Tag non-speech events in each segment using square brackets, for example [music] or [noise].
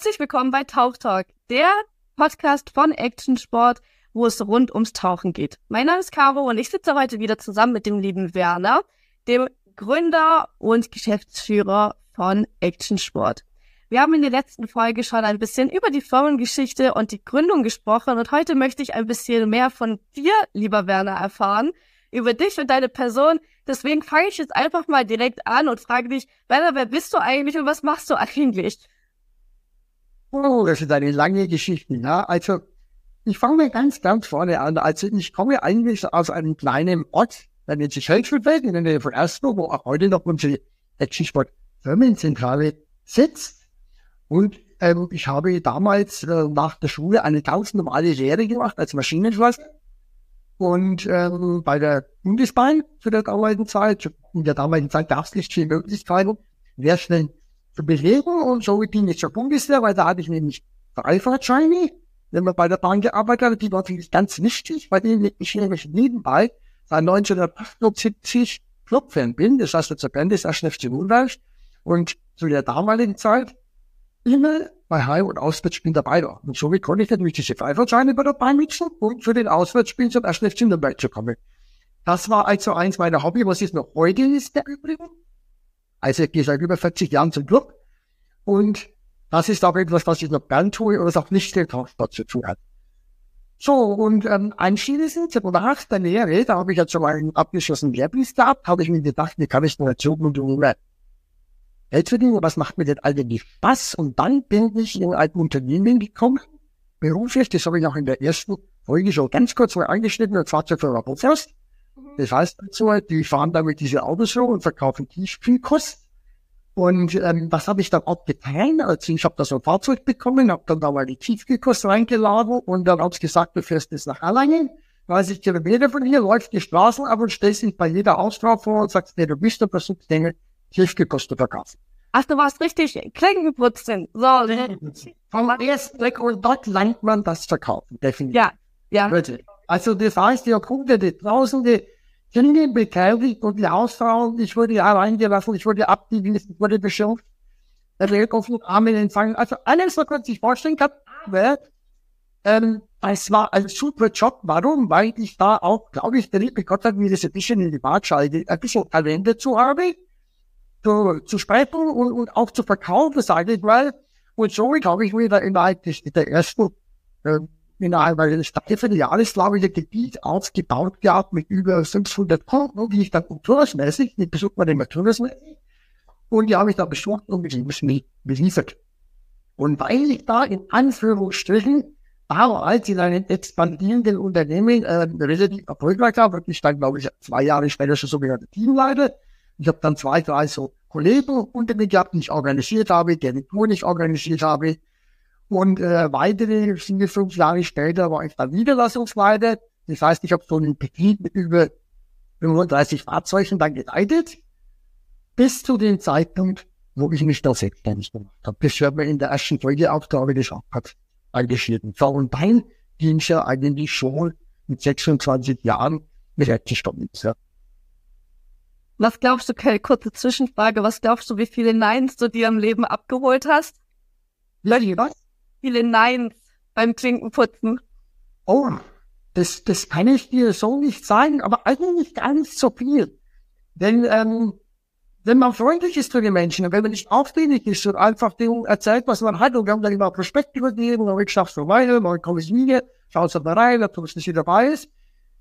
Herzlich willkommen bei Tauch Talk, der Podcast von Action Sport, wo es rund ums Tauchen geht. Mein Name ist Caro und ich sitze heute wieder zusammen mit dem lieben Werner, dem Gründer und Geschäftsführer von Action Sport. Wir haben in der letzten Folge schon ein bisschen über die Firmengeschichte und die Gründung gesprochen und heute möchte ich ein bisschen mehr von dir, lieber Werner, erfahren, über dich und deine Person. Deswegen fange ich jetzt einfach mal direkt an und frage dich, Werner, wer bist du eigentlich und was machst du eigentlich? Oh, das ist eine lange Geschichte. Ja, also ich fange ganz, ganz vorne an. Also ich komme eigentlich aus einem kleinen Ort, der nennt sich Helfenfeld in der Nähe von Erstburg, wo auch heute noch unsere Actionsport Firmenzentrale sitzt. Und ähm, ich habe damals äh, nach der Schule eine ganz normale Lehre gemacht als Maschinenschlosser. Und ähm, bei der Bundesbahn zu der damaligen Zeit, in der damaligen Zeit gab es nicht viele Möglichkeiten, sehr schnell zu belegen. Und so ging ich zur Bundeswehr, weil da hatte ich nämlich Freifahrtscheine, wenn man bei der Bahn gearbeitet hat. Die war natürlich ganz wichtig, weil die ich nämlich nebenbei seit 1978 Clubfan bin. Das heißt, zur Band ist erst FC Nürnberg. Und zu der damaligen Zeit immer bei Heim- und Auswärtsspielen dabei war. Und somit konnte ich natürlich diese Freifahrtscheine bei der Bahn nutzen, um für den Auswärtsspiel zum ersten FC Nürnberg zu kommen. Das war also eins meiner Hobby, was ist noch heute ist der Übrigen. Also ich gehe seit über 40 Jahren zum Club. Und das ist auch etwas, was ich noch gern tue und was auch nicht mit Transport zu tun hat. So, und ähm, anschließend, nach der Lehre, da habe ich jetzt schon mal einen abgeschlossenen Lehrbrief gehabt, habe ich mir gedacht, wie kann ich denn dazu und Geld verdienen, was macht mir denn eigentlich Spaß? Und dann bin ich in ein Unternehmen gekommen, beruflich, das habe ich auch in der ersten Folge schon ganz kurz mal angeschnitten, und zwar zur Firma Bofest. Das heißt also, die fahren damit diese Autos so und verkaufen Tiefkühlkost. Und ähm, was habe ich dann auch getan? Also ich habe da so ein Fahrzeug bekommen, habe dann da mal die Tiefkühlkost reingeladen und dann habe ich gesagt, du fährst jetzt nach Erlangen. 30 Kilometer von hier, läuft die Straßen ab und stellst dich bei jeder Ausfahrt vor und sagst, nee, du bist der versuchst Dinge Tiefkühlkost zu verkaufen. Ach, du warst richtig Klinkenputz sind. So. Vom ersten Blick und dort lernt man das Verkaufen, definitiv. Ja, ja. Wirklich. Also das heißt, der Kunde, die Tausende Kinder beteiligt und die Ausfrauen, ich wurde ja reingelassen, ich wurde abgewiesen, ich wurde beschimpft, der Welt auf den Armen empfangen. Also alles, was man sich vorstellen kann, aber ähm, es war ein super Job. Warum? Weil ich da auch, glaube ich, der liebe Gott hat mir das ein bisschen in die Waagschale, ein bisschen Talent dazu habe, zu, zu sprechen und, und auch zu verkaufen, sage ich mal. Und so habe ich wieder des, der ersten äh, Dreivierteljahres, glaube ich, ein Gebiet aufgebaut gehabt mit über 500 Kunden, die ich dann tourismäßig, die besucht man immer tourismäßig, und die habe ich dann besucht und mich beliefert. Und weil ich da in Anführungsstrichen damals in einem expandierenden Unternehmen äh, relativ erfolgreich war, wirklich dann, glaube ich, zwei Jahre später schon sogenannte Teamleiter. Ich habe dann zwei, drei so Kollegen unter mir gehabt, die ich organisiert habe, die Tour nicht organisiert habe. Und äh, weitere vier, fünf Jahre später war ich dann Niederlassungsleiter. Das heißt, ich habe so einen Betrieb mit über 35 Fahrzeugen dann geleitet, bis zu dem Zeitpunkt, wo ich mich da selbstständig gemacht habe. Das hört man in der ersten Folgeaufgabe des hat engagiert. So, und dann ging es ja eigentlich schon mit 26 Jahren mit Rechtsstoppen. Ja. Was glaubst du, Kell, kurze Zwischenfrage, was glaubst du, wie viele Neins du dir im Leben abgeholt hast? Wie was? Viele Neins beim Klinkenputzen? Oh, das, das kann ich dir so nicht sagen, aber eigentlich gar nicht so viel. Denn ähm, wenn man freundlich ist zu den Menschen und wenn man nicht aufdringlich ist und einfach denen erzählt, was man hat und wir haben dann immer Prospekt übergeben und ich schaff's so weiter, mal komme ich wieder, schaut mal rein, ob es nicht dabei ist.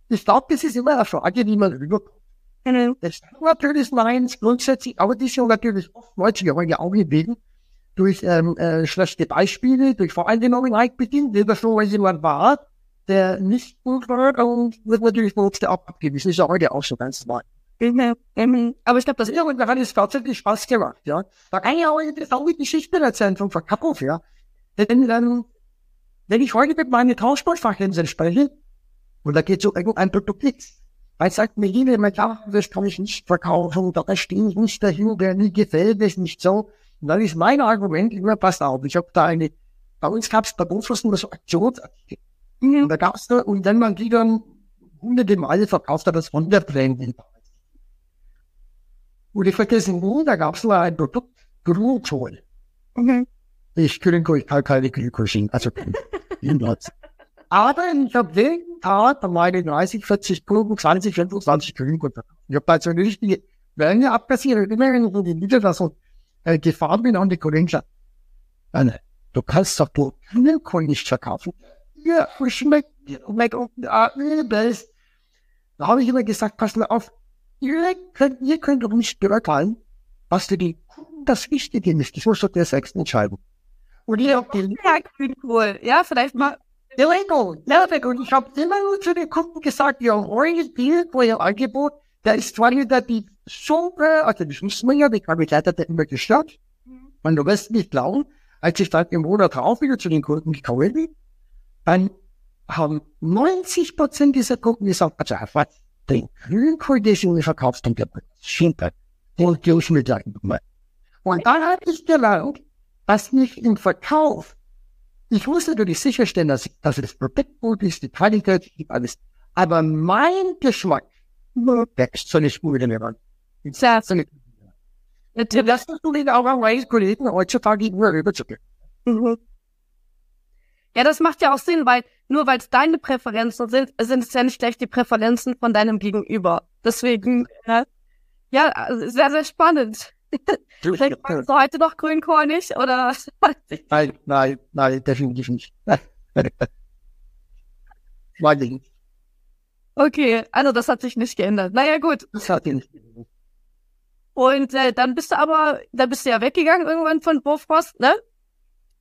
Ich glaube, das ist immer eine Frage, die man rüberkommt. Mhm. Das ist natürlich meins grundsätzlich, aber die sind natürlich oftmals ja auch gewesen, durch ähm, äh, schlechte Beispiele, durch Voreingenommenheit bedingt, wenn schon mal jemand war, der nicht gut war, dann wird natürlich uns der abgewiesen. Ist ja heute auch so ganz normal. Mhm. Aber ich glaube, das irgendwann hat es tatsächlich Spaß gemacht, ja. Da kann ich auch eine traurige Geschichte erzählen vom Verkauf, ja. Denn, ähm, wenn ich heute mit meinen Transportfachhändlern spreche, und da geht so ein Produkt nichts, weil sagt mir jeder ja, das kann ich nicht verkaufen, da stehe ich nicht dahinter, mir gefällt es nicht so. Und dann ist mein Argument immer, pass auf, ich habe da eine, bei uns gab es bei Berufsschlussen so Aktionsartikel. Mhm. Und da gab es da, und wenn man die dann hunderte Male verkauft hat, das von der Branding. Und ich vergesse nie, da gab es mal ein Produkt, Grünkohl. Mhm. Ich Grünkohl, ich kann keine schieben. Also, niemals. [laughs] Aber ich habe jeden Tag meine 30, 40 Kuchen, 20, 25 Grünkohl. Ich habe da so eine richtige Welle abkassiert. Immer wenn ich in die Niederlassung äh, gefahren bin an die Kollegen gesagt, Anne, du kannst doch nur Grünkohl nicht verkaufen. Ja, schmeckt, schmeckt übelst. Da habe ich immer gesagt, pass mal auf, ihr könnt, ihr könnt doch nicht beurteilen, was für die Kunden das Wichtige ist. Das muss doch der selbst entscheiden. Und ich habe Ja, Grünkohl. Ja, vielleicht mal. Illegal, nervig. Und ich habe immer nur zu den Kunden gesagt, ja, euer Bild, euer Angebot, der ist zwar wieder die Suppe, also das wissen wir ja, die Qualität hat immer gestört. Und du wirst nicht glauben, als ich dann im Monat drauf wieder zu den Kunden gekommen bin, dann haben 90 Prozent dieser Kunden gesagt, also was, den Grünkohl, den du verkaufst, den Schinken. Den ich mir gleich nochmal. Und dann habe ich gelernt, dass nicht im Verkauf, ich muss natürlich sicherstellen, dass, dass das Produkt gut ist, die Qualität, alles. Aber mein Geschmack, ist so nicht gut in mir. Und das ist an meine Kollegen heutzutage immer. Mhm. Ja, das macht ja auch Sinn, weil nur weil es deine Präferenzen sind, sind es ja nicht gleich die Präferenzen von deinem Gegenüber. Deswegen, äh, ja, sehr, sehr spannend. [laughs] Vielleicht magst du heute noch Grünkohl nicht, oder? [laughs] Nein, nein, nein, definitiv nicht. [laughs] Ich nicht. okay, also das hat sich nicht geändert. Naja, gut. Das hat ihn nicht. Und äh, dann bist du aber, dann bist du ja weggegangen irgendwann von Bofrost, ne?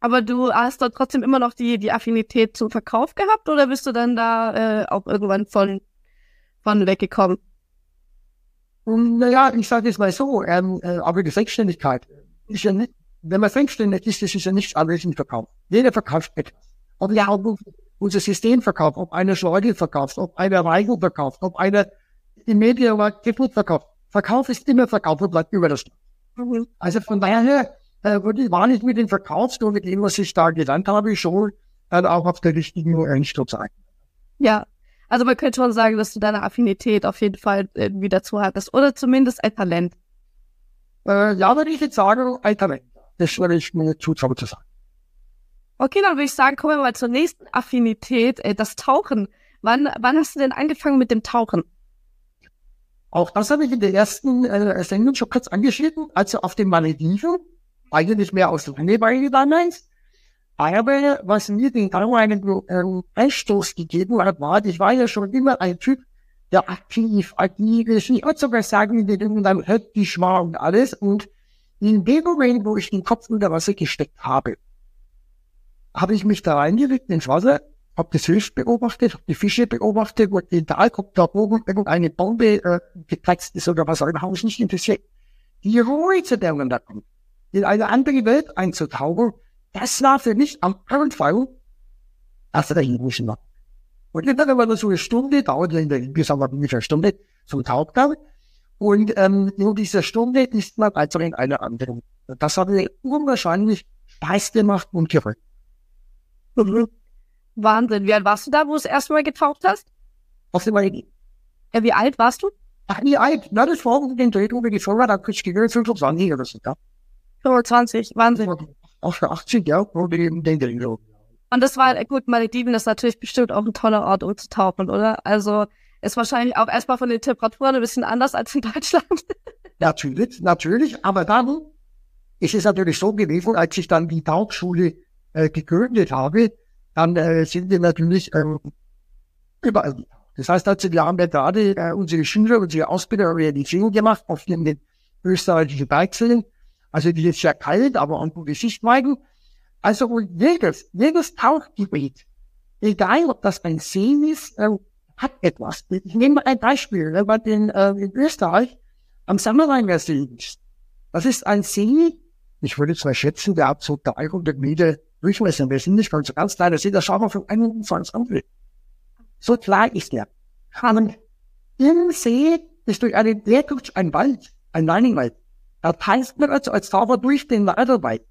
Aber du hast dort trotzdem immer noch die, die Affinität zum Verkauf gehabt oder bist du dann da äh, auch irgendwann von, von weggekommen? Und naja, ich sage jetzt mal so, ähm, äh, aber die Selbstständigkeit ist ja nicht, wenn man selbstständig ist, das ist ja nichts anderes im Verkauf. Jeder verkauft etwas. Ob ja ob unser System verkauft, ob einer Schleudel verkauft, ob einer Reichel verkauft, ob einer die Medien Geflut verkauft. Verkauf ist immer Verkauf und bleibt über das. Also von daher äh, würde ich, war ich mit dem Verkaufs und mit dem, was ich da gelernt habe, schon äh, auch auf der richtigen Einstellung sein. Ja, also man könnte schon sagen, dass du deine Affinität auf jeden Fall irgendwie dazu hattest oder zumindest ein Talent. Äh, ja, würde ich jetzt sagen, ein Talent. Das würde ich mir zutrauen zu sagen. Okay, dann würde ich sagen, kommen wir mal zur nächsten Affinität, äh, das Tauchen. Wann, wann hast du denn angefangen mit dem Tauchen? Auch das habe ich in der ersten äh, Sendung schon kurz angeschnitten, also auf den Malediven, eigentlich mehr aus Langeweile damals. Aber was mir den Tauch einen ähm, Einstoß gegeben hat, war, ich war ja schon immer ein Typ, der aktiv, agil ist. Ich würde sogar sagen, der irgendwann hektisch war und alles. Und in dem Moment, wo ich den Kopf unter Wasser gesteckt habe, habe ich mich da reingelegt ins Wasser, habe das Fisch beobachtet, habe die Fische beobachtet und den Tal kommt da oben irgendeine Bombe äh, geplatzt ist oder was auch immer, habe ich nicht interessiert. Die Ruhe zu der da kommt, in eine andere Welt einzutauchen, das war für mich am Anfang, als der Englischen war. Und dann war das so eine Stunde, dauert in der insgesamt ungefähr Stunde zum Tauchgang. Und ähm, in dieser Stunde ist man weiter in einer anderen. Das hat mir unwahrscheinlich Spaß gemacht und gefallen. Wahnsinn. Wie alt warst du da, wo du das erste Mal getaucht hast? Auf die Idee. Ja, wie alt warst du? Ach, wie alt? Na, das war um den Dreh, wo wir die Firma, da kriegst du gehört, 25 oder so, ja. 25. Das Wahnsinn. Auch für 80, ja, wo wir eben den Dreh. Und das war, gut, Malediven ist natürlich bestimmt auch ein toller Ort, um zu tauchen, oder? Also ist wahrscheinlich auch erstmal von den Temperaturen ein bisschen anders als in Deutschland. [laughs] Natürlich, natürlich, aber dann ist es natürlich so gewesen, als ich dann die Tauchschule äh, gegründet habe, dann äh, sind wir natürlich ähm, überall. Das heißt, also, wir haben ja gerade äh, unsere Schüler, unsere Ausbilder Realisierung gemacht auf den, österreichischen Bergseen. Also die ist ja kalt, aber an gute Sichtweiten. Also und jedes, jedes Tauchgebiet, egal ob das ein See ist, äh, hat etwas. Ich nehme mal ein Beispiel, wenn man den, äh, in Österreich am Sammerlaimer See ist. Das ist ein See, ich würde zwar schätzen, der hat so 300 Meter Durchmesser. Wir sind nicht ganz so ganz kleiner See, da schauen wir von einem Ufer ans andere. So klar ist der. Und im See ist durch einen, durch ein Wald, ein Leiningwald. Da heißt man also als Taucher durch den Walderwald.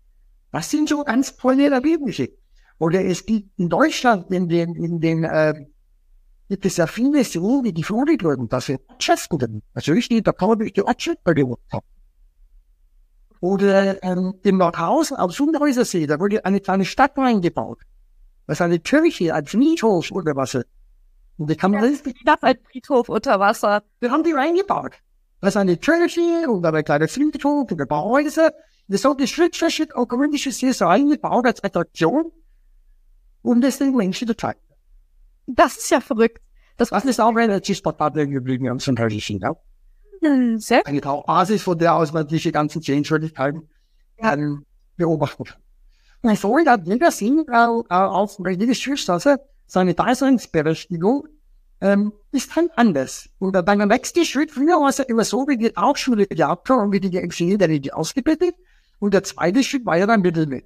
Das sind so ganz tolle Erlebnisse. Oder es gibt in Deutschland, in den, in den, äh, gibt es ja viele Seen, die Flure drüben, das sind Ortschaften. Also richtig, da kann man durch die Ortschaft bei dem tauchen. Oder ähm, im Nordhausen am Sundhäusersee, da wurde eine kleine Stadt reingebaut. Das ist eine Kirche, ein Friedhof unter Wasser. Und die kann man das ein Friedhof unter Wasser. Wir haben die reingebaut. Das ist eine Kirche und ein kleiner Friedhof und ein paar Häuser. Das sollte Schritt für Schritt auch gründliches hier so eingebaut als Attraktion, um das den Menschen zu zeigen. Das ist ja verrückt. Das, das ist auch relativ spontan geblieben am Sonntagsischen, ja. Sehr Eine Basis, von der aus man diese ganzen Sehenswürdigkeiten ähm, beobachten kann. Und so hat jeder Sinn äh, auf jede Schulstraße seine Daseinsberechtigung ähm, ist halt anders. Und beim nächsten Schritt, früher war es ja immer so, wie die Hauptschule gehabt haben, wie die Ingenieure die ausgebildet. Und der zweite Schritt war ja dann Mittelmeer.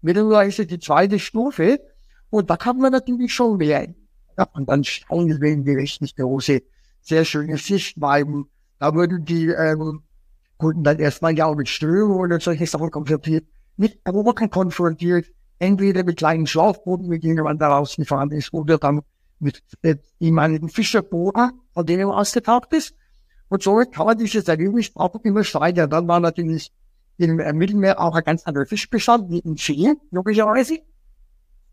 Mittelmeer ist ja die zweite Stufe. Und da kann man natürlich schon mehr. Ja, und dann schauen wir in die richtig große, sehr schöne Sichtweiten. Da wurden die ähm, Kunden dann erstmal ja auch mit Strömungen und solche Sachen konfrontiert, mit Erobern konfrontiert, entweder mit kleinen Schlauchbooten, mit denen man da rausgefahren ist, oder dann mit äh, ehemaligen Fischerbooten, von denen man ausgetaucht ist. Und so kann man dieses Erlebnis auch immer steigern. Dann war natürlich im äh, Mittelmeer auch ein ganz anderer Fischbestand, wie in See, logischerweise.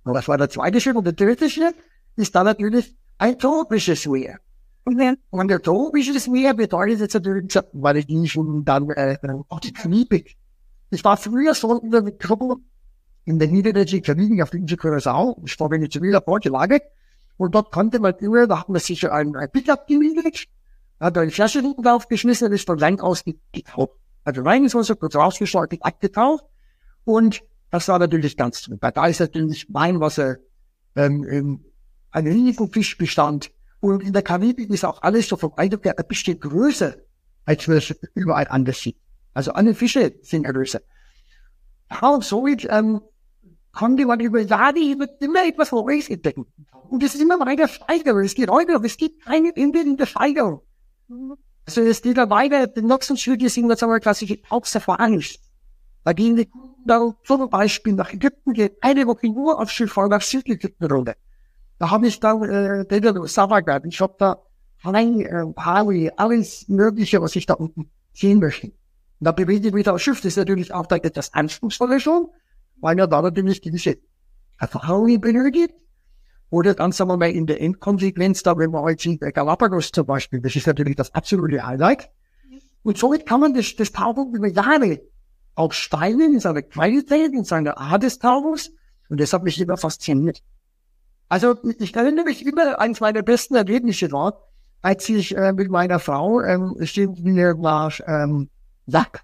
Und das war der zweite Schritt. Und der dritte Schritt ist dann natürlich ein tropisches Meer. Und der tropisches Meer bedeutet jetzt natürlich, weil ich nie schon dann äh, auch die Karibik. Ich war früher so in der Gruppe in der niederländischen Karibik auf der Insel Curacao. Ich war Venezuela vorgelagert. Und dort konnte man immer, da hat man sich ein, ein Pickup gemietet, hat eine Flasche draufgeschmissen und ist von Land aus getaucht. Also rein ins Wasser, kurz rausgeschaut, abgetaucht. Und das war natürlich ganz toll. Da ist natürlich Weinwasser, ähm, ähm, ein riesiger Fischbestand. Und in der Karibik ist auch alles so vom Eindruck her ein bisschen größer, als wir es überall anders sehen. Also alle Fische sind größer. Ja, und somit ähm, konnte man über Jahre immer etwas Neues entdecken. Und es ist immer weiter Steigerung. Es geht weiter, es gibt keine Ende in der Steigerung. Also es geht dann weiter, die nächsten Schritte sind jetzt aber klassische Hauptsafaris. Da gehen die dann zum Beispiel nach Ägypten, gehen eine Woche nur auf Schifffahren nach Südägypten runter. Da habe ich dann äh, den Savagat. Ich habe da Hawaii, äh, Hawaii, alles Mögliche, was ich da unten sehen möchte. Und da bewege ich mich auf Schiff. Das ist natürlich auch da etwas anspruchsvoller schon, weil ja da natürlich diese Erfahrung benötigt. Oder dann sagen wir mal in der Endkonsequenz, da wenn man heute in der Galapagos zum Beispiel, das ist natürlich das absolute Highlight. Und somit kann man das, das Tauchen über Jahre auch steigen in seiner Qualität, in seiner Art des Tauchens. Und das hat mich immer fasziniert. Also ich erinnere mich immer, eines meiner besten Erlebnisse war, als ich äh, mit meiner Frau, ähm, sind wir nach ähm, Sack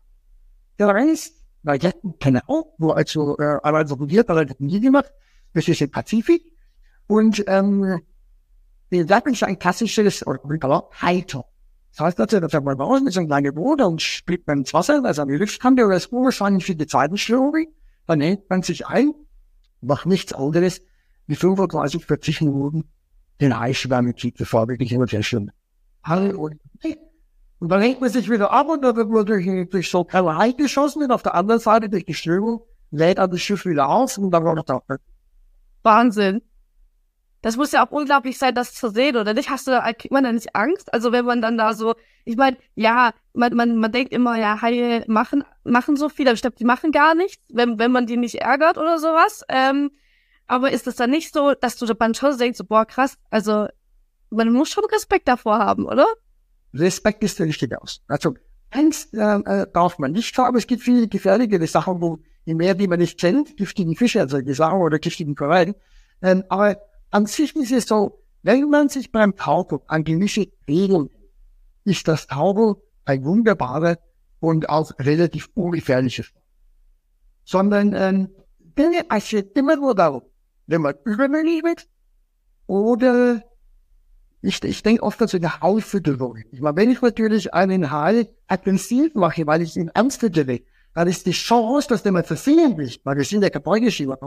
gereist, bei Jettenkanal, wo also äh, einmal so probiert, aber nie gemacht, das ist im Pazifik. Und ähm, wir sagten schon ein klassisches Heiter. Das heißt also, da fährt man raus mit so einem kleinen Boot und springt man ins Wasser, also an die Luftkante oder das unwahrscheinlich für die Zeitenstörung. Dann nennt man sich ein, macht nichts anderes, wie 35, 40 Minuten den Eisschwärme zieht, bevor wirklich immer sehr schlimm. Und dann hängt man sich wieder ab und dann wird man durch, durch so Hai geschossen und auf der anderen Seite durch die Strömung lädt an das Schiff wieder aus und dann war noch da. Wahnsinn. Das muss ja auch unglaublich sein, das zu sehen, oder nicht? Hast du da, kriegt man da nicht Angst? Also wenn man dann da so, ich meine, ja, man, man, man denkt immer, ja, Haie machen, machen so viel, aber ich glaube, die machen gar nichts, wenn, wenn man die nicht ärgert oder sowas. Ähm, aber ist es dann nicht so, dass du dann schon denkst, so, boah, krass, also man muss schon Respekt davor haben, oder? Respekt ist der richtige aus. Also Angst äh, äh, darf man nicht haben. Es gibt viele gefährliche Sachen, wo im Meer, die man nicht kennt, giftigen Fische, also Sachen oder giftigen Korallen. Ähm, aber an sich ist es so, wenn man sich beim Tauchen an gewisse Regeln ist das Tauchen ein wunderbarer und auch relativ ungefährliches. Sondern ähm, es geht immer nur darum, wenn man übermütig wird oder ich, ich denke oft an so eine Haulfütterung. Ich meine, wenn ich natürlich einen Hai aggressiv mache, weil ich ihn ernst füttere, dann ist die Chance, dass der mal versehentlich, weil wir sind ja Gebäudeschieber,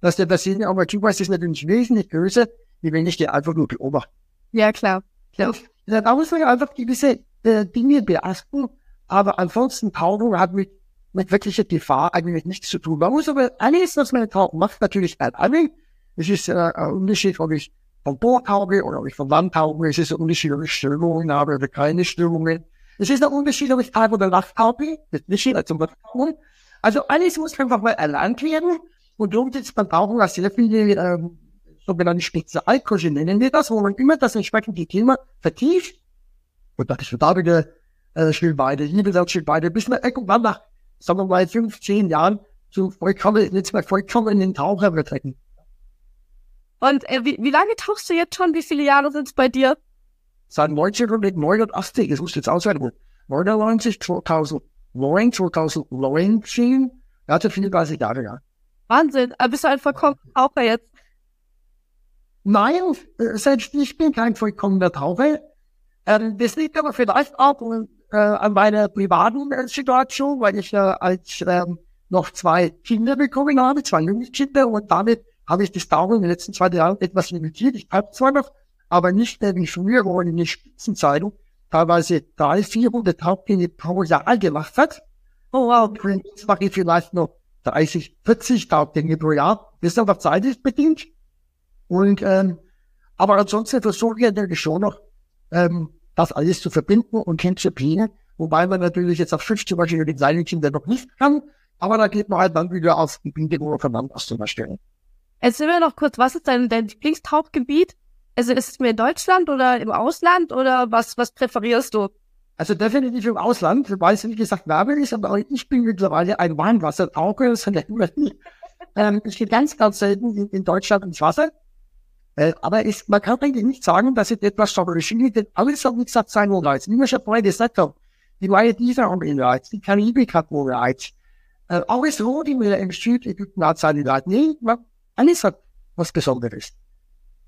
dass der versehentlich auch mal zuweist, ist natürlich wesentlich größer, wie wenn ich den einfach nur beobachte. Ja, klar. klar. Da muss man einfach gewisse äh, Dinge beachten, aber ansonsten Tauchen hat mit, mit wirklicher Gefahr eigentlich nichts zu tun. Man muss aber alles, was man tauchen macht, natürlich bei allen. Es ist äh, ein Unterschied, ob ich vom Bord tauche oder ob ich vom Land tauche. Es ist ein Unterschied, ob ich Strömungen habe oder keine Strömungen. Es ist ein Unterschied, ob ich Tag- oder Nacht tauche. Das ist nicht zum Tauchen. Also alles muss einfach mal erlernt werden. Und darum sitzt beim Tauchen auch sehr viele ähm, sogenannte Spezialkurse, nennen wir das, wo man immer das entsprechende Thema vertieft. Und das ist da wieder äh, Schritt weiter, hier wieder bis man irgendwann nach, sagen wir mal, fünf, zehn Jahren zu vollkommen, jetzt mal vollkommenen Taucher wird. Und äh, wie, wie lange tauchst du jetzt schon? Wie viele Jahre sind es bei dir? Seit 1989, das muss jetzt auswerten, 99, 2009, 2019, ja, so 34 Jahre, ja. Wahnsinn, aber bist du ein vollkommener Taucher jetzt? Nein, äh, selbst ich bin kein vollkommener Taucher. Ähm, das liegt aber vielleicht auch äh, an meiner privaten äh, Situation, weil ich ja als ähm, noch zwei Kinder bekommen habe, zwei Jungkinder, und damit habe ich das Tauchen in den letzten zwei Jahren etwas limitiert. Ich habe zwar noch, aber nicht mehr wie früher, wo man in den Spitzenzeitung teilweise drei, vierhundert Tauchgänge pro Jahr gemacht hat. Oh wow. Jetzt mache ich vielleicht noch 30, 40 Tauchgänge pro Jahr. Das ist aber zeitlich bedingt. Und, ähm, aber ansonsten versuche ich natürlich schon noch, ähm, das alles zu verbinden und hinzubiegen. Wobei man natürlich jetzt auf 50 Beispiel den Kindern noch nicht kann. Aber da geht man halt dann wieder auf Gebiete, wo man voneinander was zum Beispiel. Erzähl mir noch kurz, was ist dein, dein Lieblingstauchgebiet? Also ist es mehr in Deutschland oder im Ausland oder was, was präferierst du? Also definitiv im Ausland, weil es wie gesagt Werbung ist, aber ich bin mittlerweile ein Warmwassertaucher. Das hat ähm, ich gehe ganz, ganz selten in, in Deutschland ins Wasser. Äh, aber ist, man kann eigentlich nicht sagen, dass es etwas favoristisch denn alles hat, wie gesagt, seinen Reiz. Wie wir schon vorhin gesagt haben, die Malediven haben ihren Reiz, die Karibik hat ihren Reiz. Äh, alles Rot im Südägypten hat seinen Reiz. Nee, man, alles hat was Besonderes.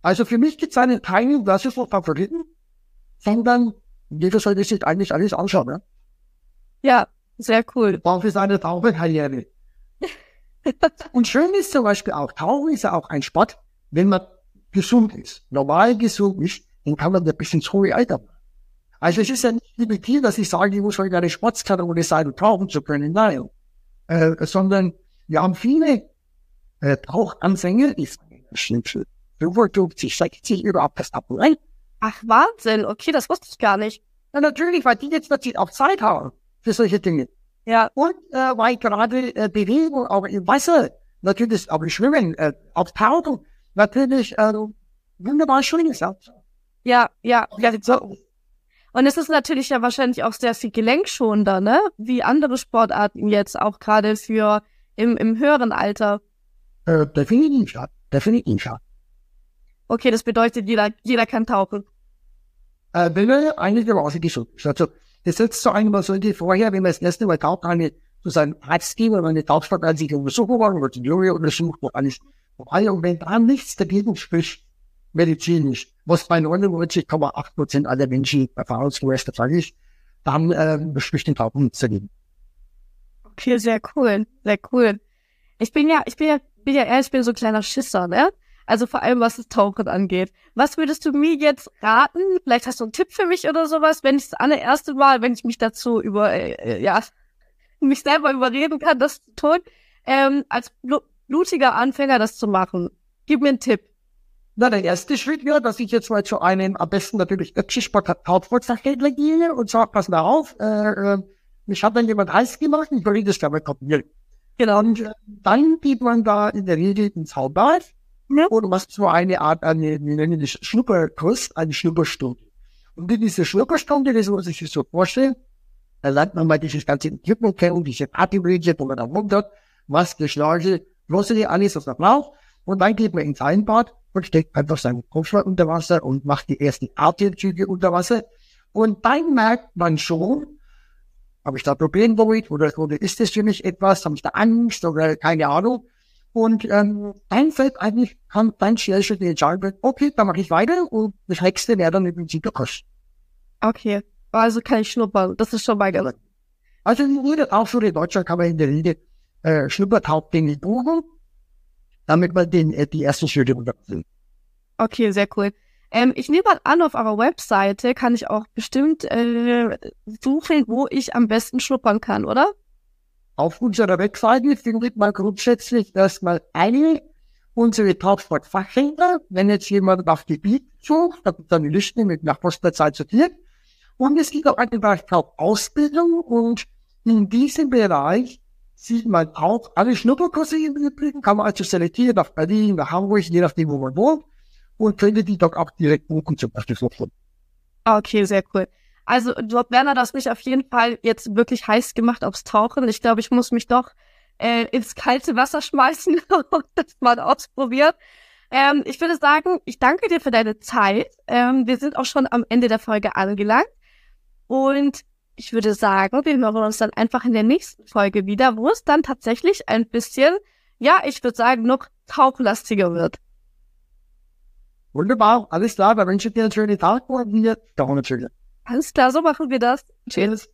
Also für mich gibt es einen keinen klassischen Favoriten, sondern jeder sollte sich eigentlich alles anschauen. Ne? Ja, sehr cool. Braucht es eine Taucherkarriere. [laughs] Und schön ist zum Beispiel auch, Tauchen ist ja auch ein Sport, wenn man gesund ist, normal gesund ist, dann kann man ein bisschen ins hohe Alter machen. Also es ist ja nicht limitiert, dass ich sage, ich muss heute eine Sportskanone sein, um tauchen zu können. Nein. Äh, sondern wir haben viele äh, Tauchanfänger, die sind 55, 60 überhaupt erst ab rein. Ach, Wahnsinn. Okay, das wusste ich gar nicht. Ja, natürlich, weil die jetzt natürlich auch Zeit haben für solche Dinge. Ja. Und äh, weil gerade äh, Bewegung auch im Wasser, natürlich auch Schwimmen, äh, auch Tauchen, natürlich äh, wunderbar schön ist. Ja, ja, ja. So. Und es ist natürlich ja wahrscheinlich auch sehr viel gelenkschonender, ne? Wie andere Sportarten jetzt, auch gerade für im, im höheren Alter. Äh, definitiv, ja. Definitiv, ja. Okay, das bedeutet, jeder, jeder kann tauchen. Äh, wenn man einigermaßen gesund ist. Also, das setzt so einmal so die vorher, wenn man das erste Mal taucht, eine zu seinem Arzt gehen, wenn man eine Tauchsport an sich untersuchen wollen, oder die Junge untersucht, wo alles vorbei. Und wenn da nichts dagegen spricht, medizinisch, was bei 99,8 Prozent aller Menschen erfahrungsgemäß der Fall ist, dann äh, spricht den Tauchen nichts dagegen. Okay, sehr cool, sehr cool. Ich bin ja, ich bin ja, bin ja ehrlich, ich bin so ein kleiner Schisser, ne? Also vor allem, was das Tauchen angeht. Was würdest du mir jetzt raten? Vielleicht hast du einen Tipp für mich oder sowas, wenn ich das allererste Mal, wenn ich mich dazu über, äh, ja, mich selber überreden kann, das zu tun, ähm, als blutiger Anfänger das zu machen. Gib mir einen Tipp. Na, der erste Schritt wäre, dass ich jetzt mal zu einem, am besten natürlich Öpsisport-Hauptwurzelhändler gehe und sage, pass mal auf, äh, äh, mich hat dann jemand heiß gemacht, ich will das gerne kopieren. Genau. Und äh, dann geht man da in der Regel ins Hauptbad ja. und macht so eine Art, eine, wir nennen das Schnupperkurs, eine Schnupperstunde. Und in dieser Schnupperstunde, das muss ich sich so vorstellen, da lernt man mal dieses ganze Equipment kennen, diese Atemregel, wo man da wundert, Maske, Schnorchel, Flosse, alles, was man braucht. Und dann geht man ins Einbad und steckt einfach seinen Kopf unter Wasser und macht die ersten Atemzüge unter Wasser. Und dann merkt man schon, habe ich da Probleme damit oder, oder ist das für mich etwas, habe ich da Angst oder keine Ahnung. Und ähm, dann fällt eigentlich, kann dann schnell schon die Entscheidung, okay, dann mache ich weiter und das nächste wäre dann im Prinzip der. Okay, also kann ich schnuppern, das ist schon mal geil. Also in jeder Aufschule in Deutschland kann man in der Regel äh, Schnuppertaubdinge buchen, damit man den, äh, die ersten Schritte unternimmt. Okay, sehr cool. Ähm, ich nehme mal an, auf eurer Webseite kann ich auch bestimmt äh, suchen, wo ich am besten schnuppern kann, oder? Auf unserer Webseite findet man grundsätzlich erstmal eine unsere Tauchsportfachhändler. Wenn jetzt jemand auf Gebiet sucht, da gibt es eine Liste mit nach Postleitzahl sortiert. Und es gibt auch einen Bereich Ausbildung und in diesem Bereich sieht man auch alle Schnupperkurse im Übrigen, kann man also selektieren nach Berlin, nach Hamburg, je nachdem, wo man wohnt und könnte die dort auch direkt buchen, zum Beispiel sofort. Okay, sehr cool. Also, dort Werner, das mich auf jeden Fall jetzt wirklich heiß gemacht aufs Tauchen. Ich glaube, ich muss mich doch äh, ins kalte Wasser schmeißen [laughs] und das mal ausprobieren. Ähm, ich würde sagen, ich danke dir für deine Zeit. Ähm, wir sind auch schon am Ende der Folge angelangt. Und ich würde sagen, wir hören uns dann einfach in der nächsten Folge wieder, wo es dann tatsächlich ein bisschen, ja, ich würde sagen, noch tauchlastiger wird. Wunderbar, alles klar, dann wünsche ich dir einen schönen Tag und wir dauern natürlich. Alles klar, so machen wir das. Tschüss.